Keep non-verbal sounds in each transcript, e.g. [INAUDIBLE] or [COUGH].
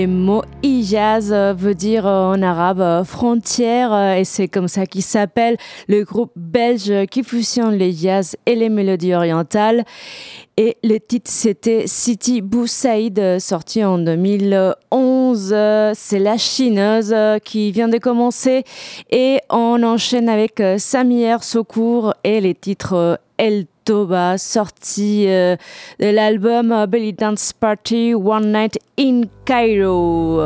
Les mots Ijaz euh, veut dire euh, en arabe euh, frontière et c'est comme ça qu'il s'appelle le groupe belge qui fusionne les jazz et les mélodies orientales. Et le titre c'était City Bou Saïd sorti en 2011. C'est la chineuse qui vient de commencer et on enchaîne avec Samir Sokour et les titres El Toba, sorti euh, de l'album euh, Belly Dance Party One Night in Cairo.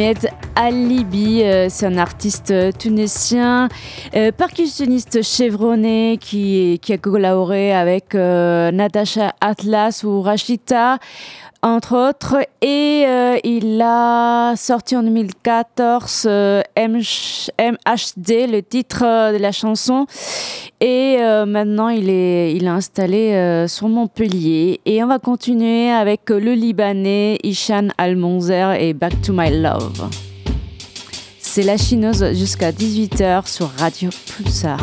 Alimed Alibi, euh, c'est un artiste tunisien, euh, percussionniste chevronné qui, qui a collaboré avec euh, Natasha Atlas ou Rachita entre autres. Et euh, il a sorti en 2014 euh, MHD, le titre de la chanson. Et euh, maintenant, il est, il est installé sur Montpellier. Et on va continuer avec le Libanais Ishan Almonzer et Back to My Love. C'est la chineuse jusqu'à 18h sur Radio Pulsar.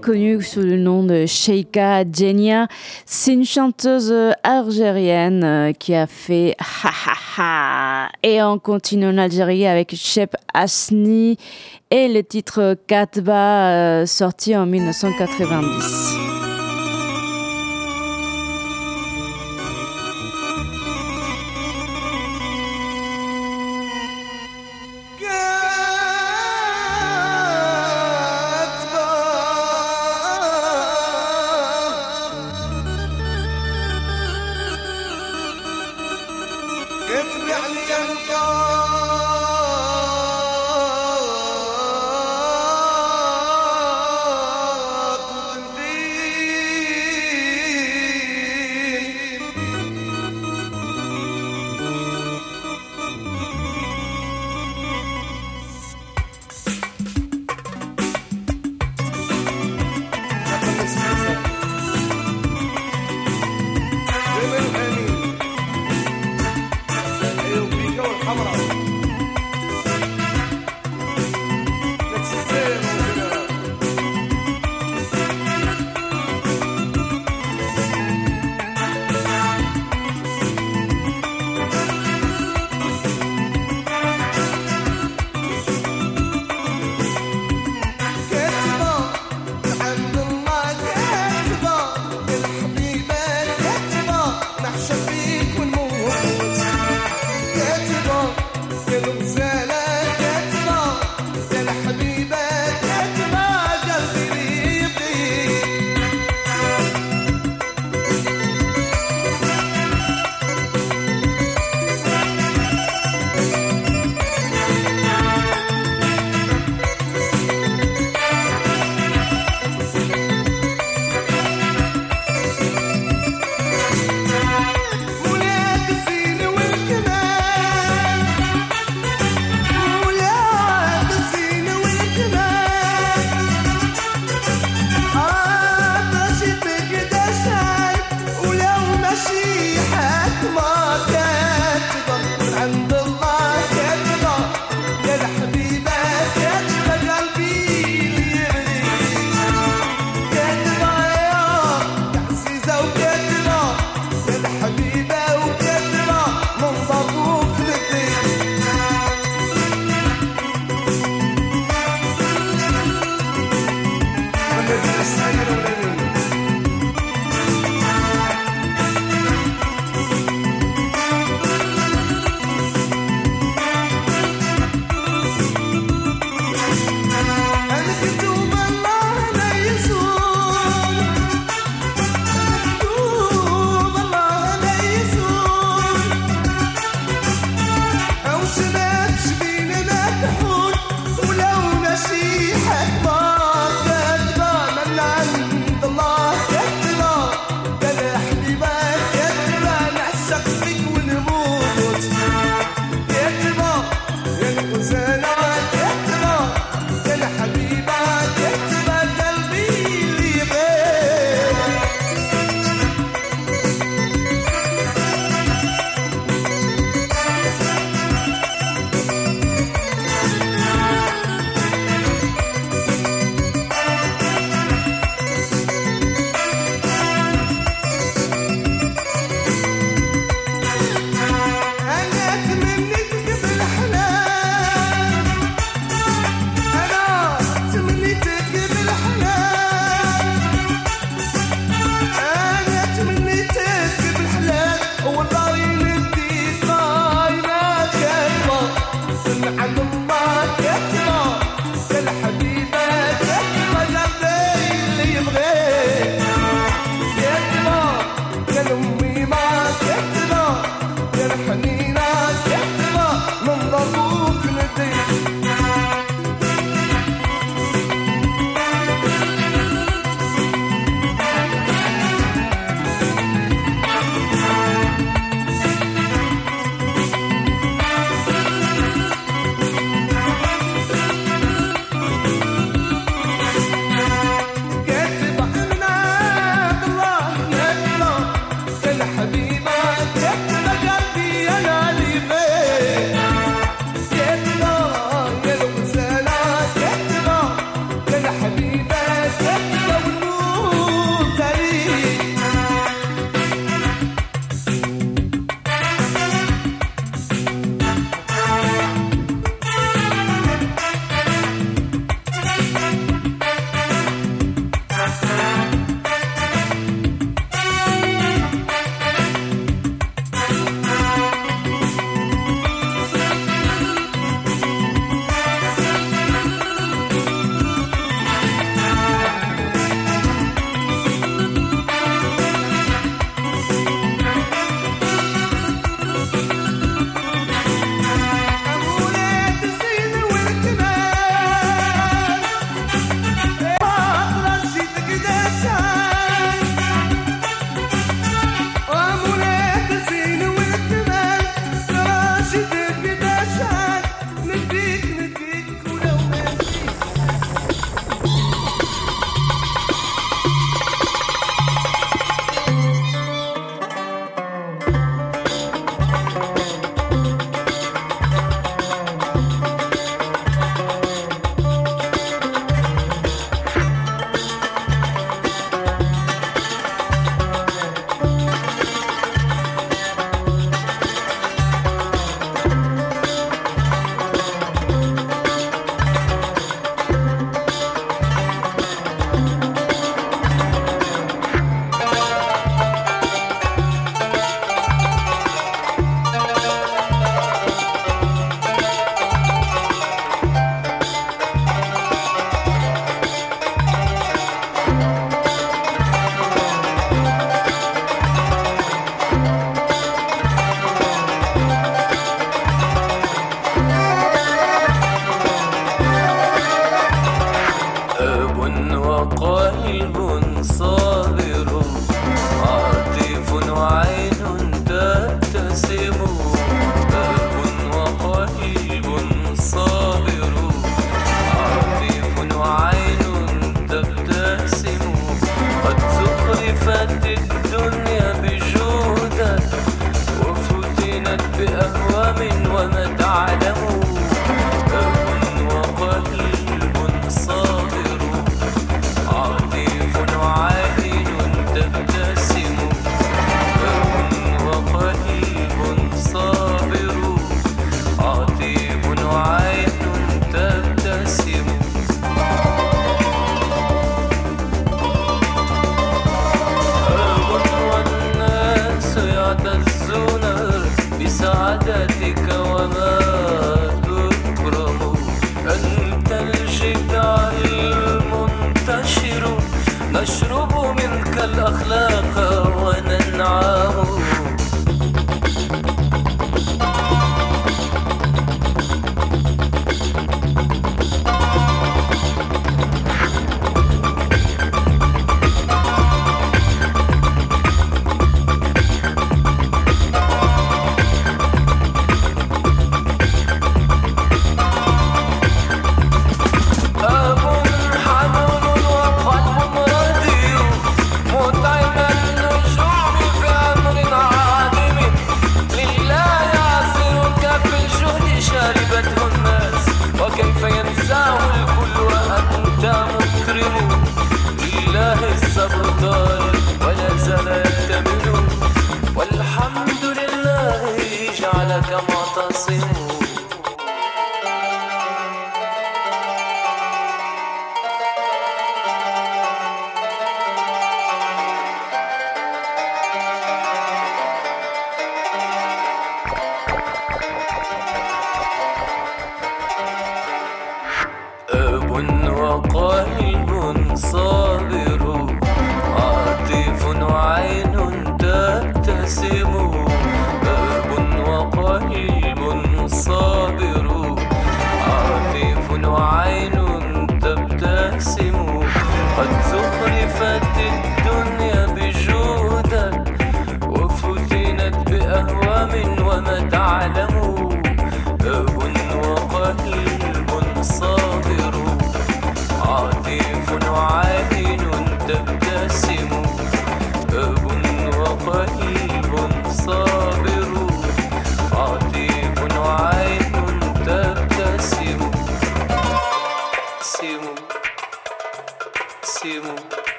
Connue sous le nom de Sheikha Djenia. C'est une chanteuse algérienne euh, qui a fait ha ha ha. Et on continue en Algérie avec Shep Asni et le titre Katba euh, sorti en 1990. का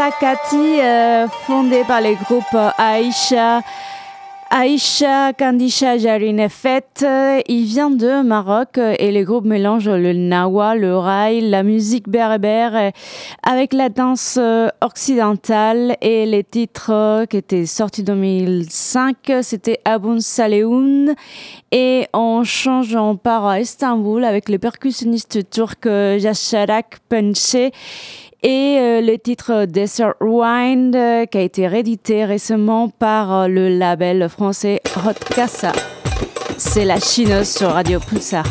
Sakati, euh, fondé par les groupes Aïcha, Aïcha Kandisha Jarinefet, il vient de Maroc et les groupes mélangent le nawa, le rail, la musique berbère avec la danse occidentale. Et les titres qui étaient sortis en 2005, c'était Aboun Saleoun et on change, on part à Istanbul avec le percussionniste turc Yasharak Penche et euh, le titre Desert Wine euh, qui a été réédité récemment par euh, le label français Hot Casa. C'est la chineuse sur Radio Pulsar.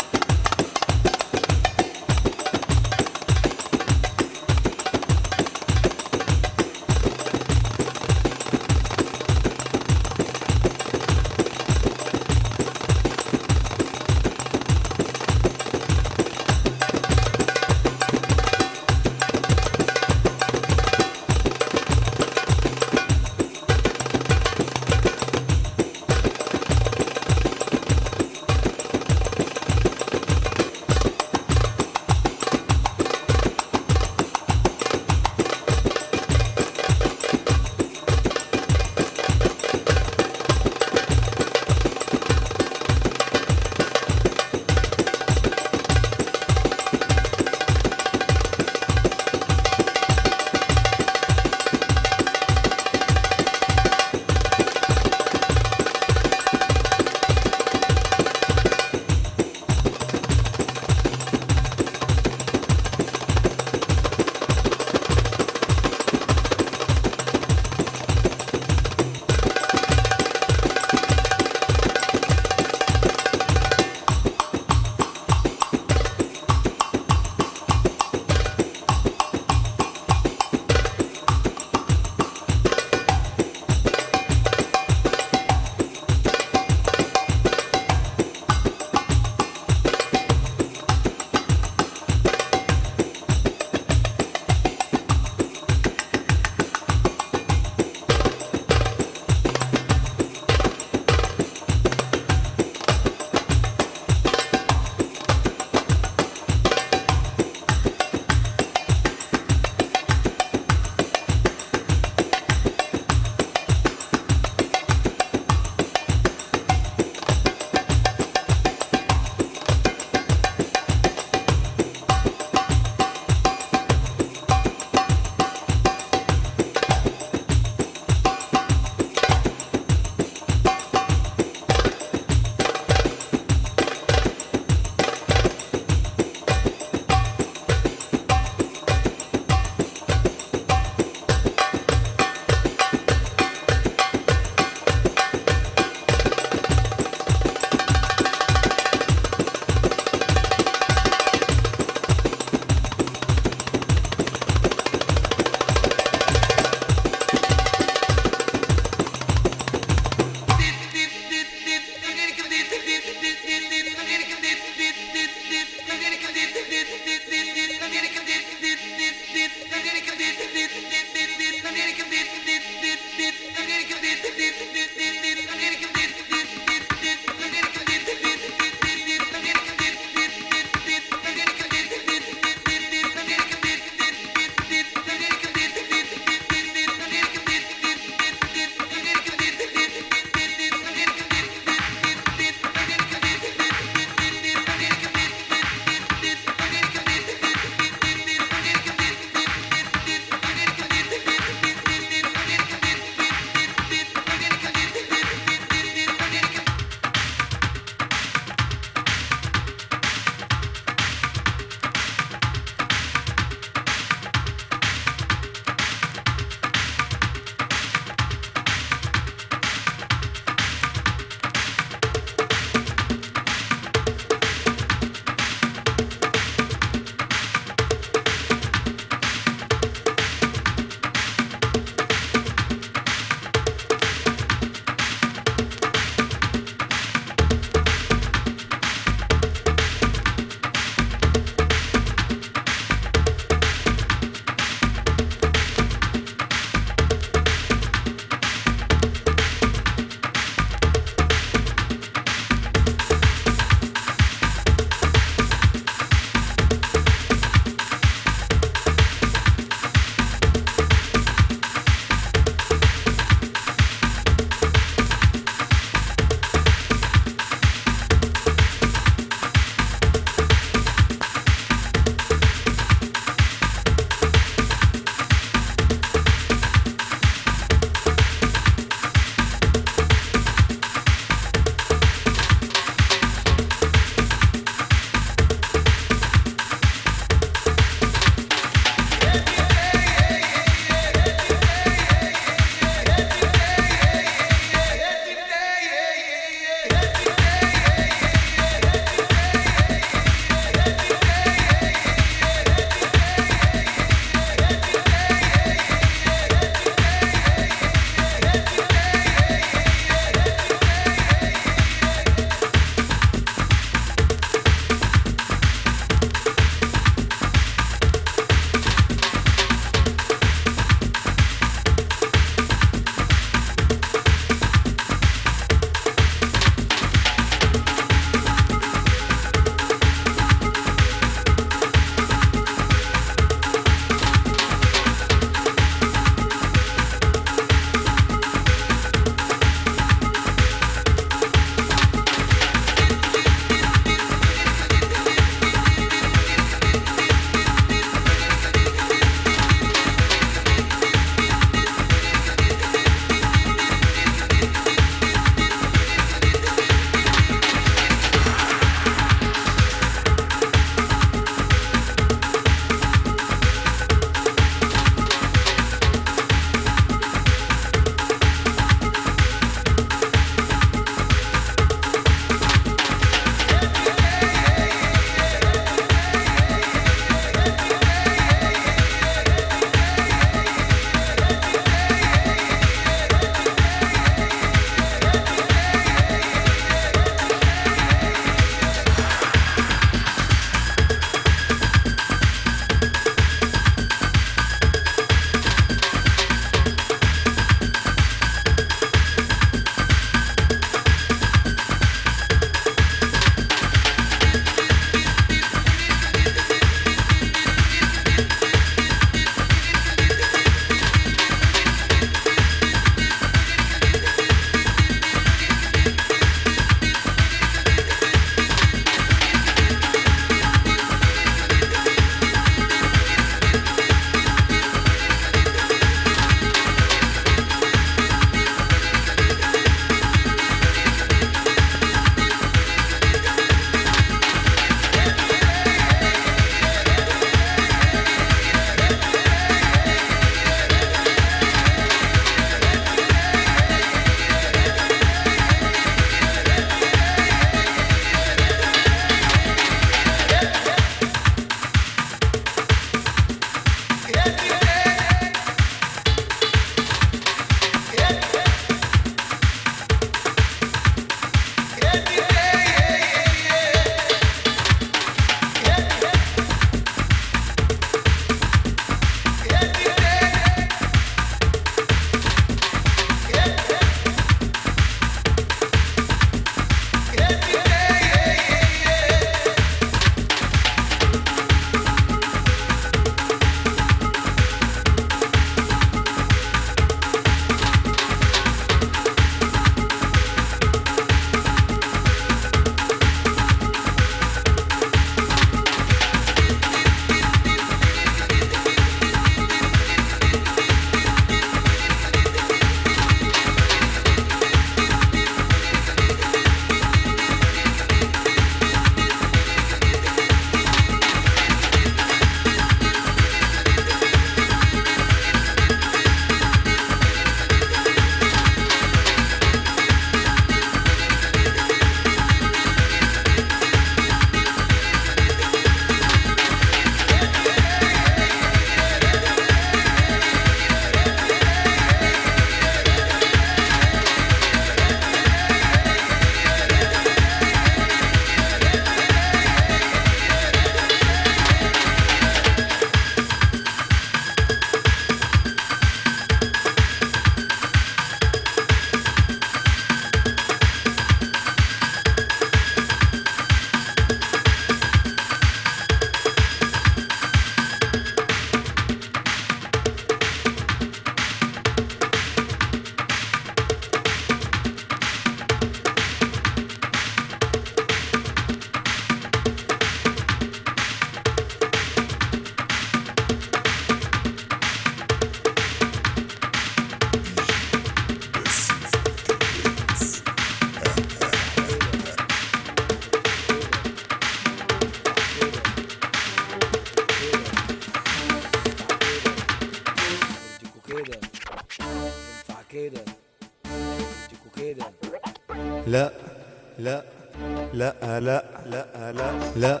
لا لا لا لا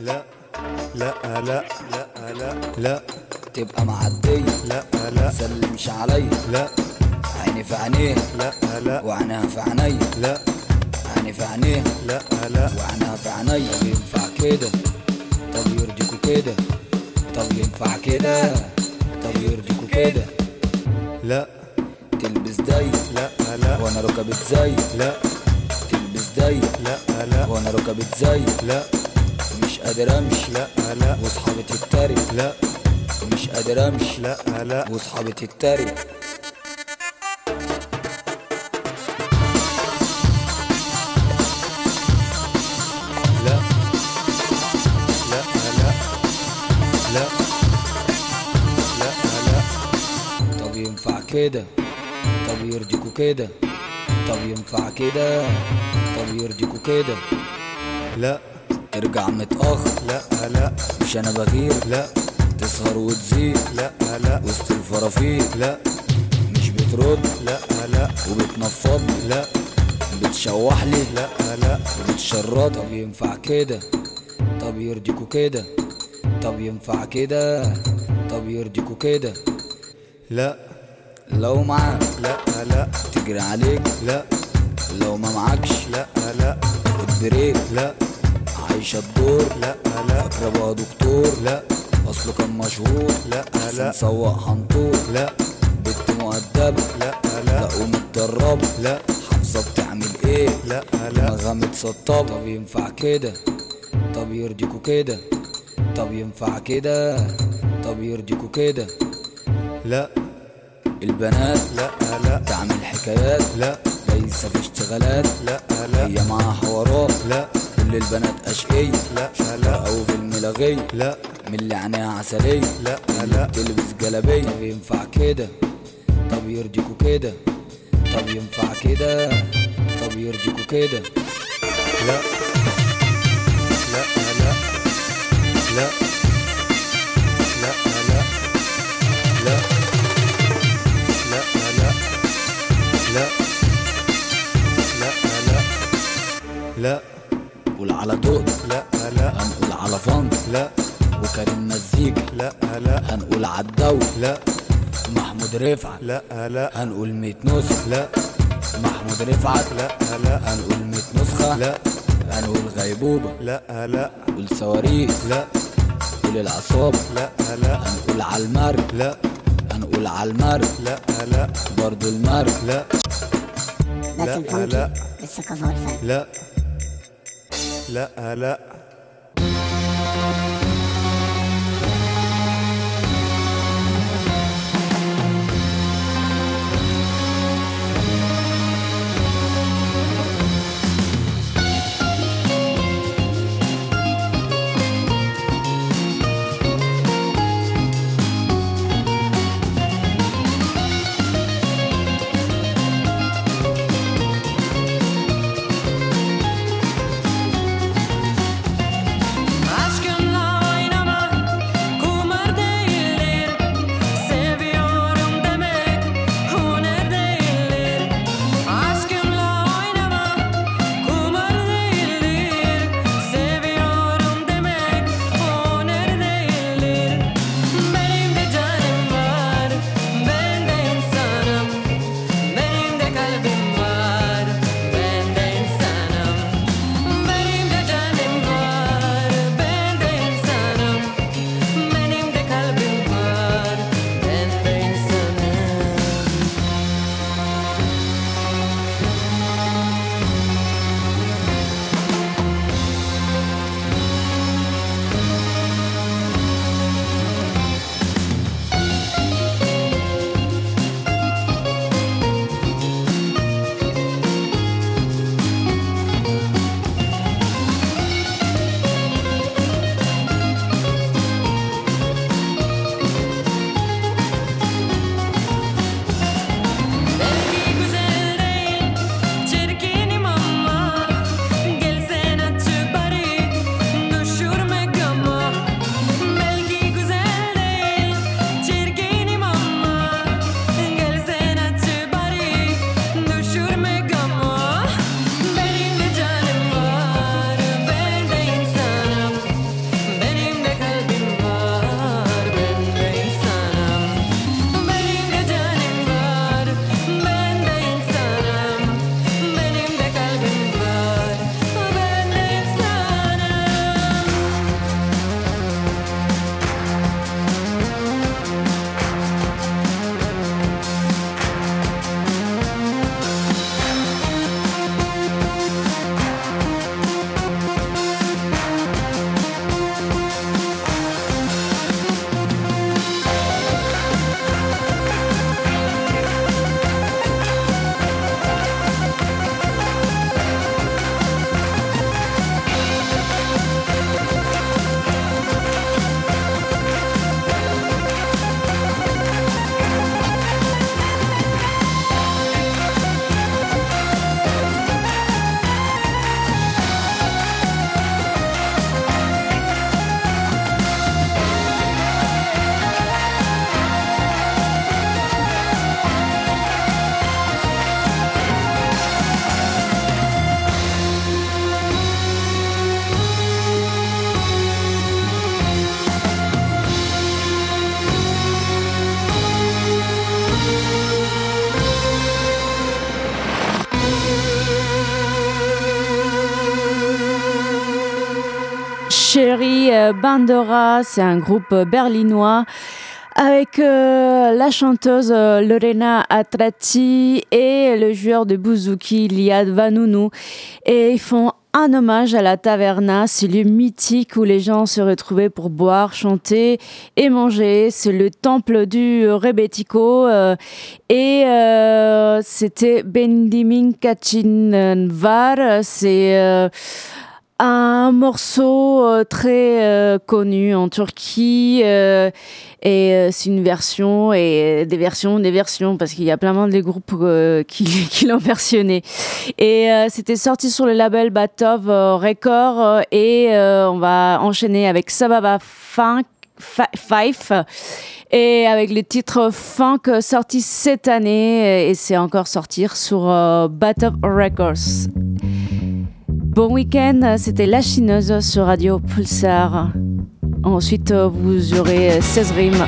لا لا لا لا لا تبقى معدية واصحابي تتريق لا. لا لا. لا. لا لا. طب ينفع كده؟ طب يرضيكوا كده؟ طب ينفع كده؟ طب يرضيكوا كده؟ لا. ترجع متأخر. لا لا. مش أنا بغير. لا. تسهر وتزيد. لا لا. وسط الفرافير لا. مش بترد. لا لا. وبتنفض. لا. بتشوح لي. لا لا. وبتشرط طب ينفع كده؟ طب يرضيكوا كده؟ طب ينفع كده؟ طب يرضيكوا كده؟ لا. لو معاك. لا لا. تجري عليك. لا. لو ما معكش. لا لا. خد بريك. لا. عايشة الدور. لا لا. فاكرة بقى دكتور. لا. اصله كان مشهور. لا لا. سواق هنطور. لا. بنت مؤدبة لا لا. لا ومتدربة لا. حافظة بتعمل إيه؟ لا لا. دماغها متسطبة طب ينفع كده؟ طب يرضيكوا كده؟ طب ينفع كده؟ طب يرضيكوا كده؟ لا. البنات. لا لا. تعمل حكايات. لا. دايسة في اشتغالات. لا لا. هي معاها حوارات. لا. كل البنات أشقية لا لا. أو في الملغية لا. من اللي عينيها عسلية لا لا. بتلبس جلابية طب ينفع كده؟ طب يرضيكوا كده. طب ينفع كده؟ طب يرضيكوا كده. لا. لا لا. لا. لا لا. لا. لا لا. لا. لا لا. لا. قول على دق لا لا. هنقول على فن لا. وكريم مزيكا لا لا. هنقول عالدو لا. محمود رفعت. لا لا. هنقول ميت نسخة لا. محمود رفعت. لا لا. هنقول ميت نسخة. لا. هنقول غيبوبة. لا لا. قول صواريخ. لا. قول العصابة. لا لا. هنقول عالمرج. لا. هنقول عالمرج. لا لا. برضو المرج. لا. لا،. الثقافة والفن لا. لا لا. Chérie Bandera, c'est un groupe berlinois avec euh, la chanteuse euh, Lorena Atrati et le joueur de bouzouki Liad Vanounou. Et ils font un hommage à la taverna, ce lieu mythique où les gens se retrouvaient pour boire, chanter et manger. C'est le temple du Rebetiko euh, et c'était Bendimin Kachinvar. C'est un morceau euh, très euh, connu en Turquie euh, et c'est une version et des versions des versions parce qu'il y a plein de groupes [LAUGHS] qui, qui l'ont versionné et c'était sorti sur le label Batov Record et on va enchaîner avec Sababa Funk Fife et avec le titre Funk sorti cette année et c'est encore sortir sur Batov Records. Bon week-end, c'était La Chineuse sur Radio Pulsar. Ensuite, vous aurez 16 rimes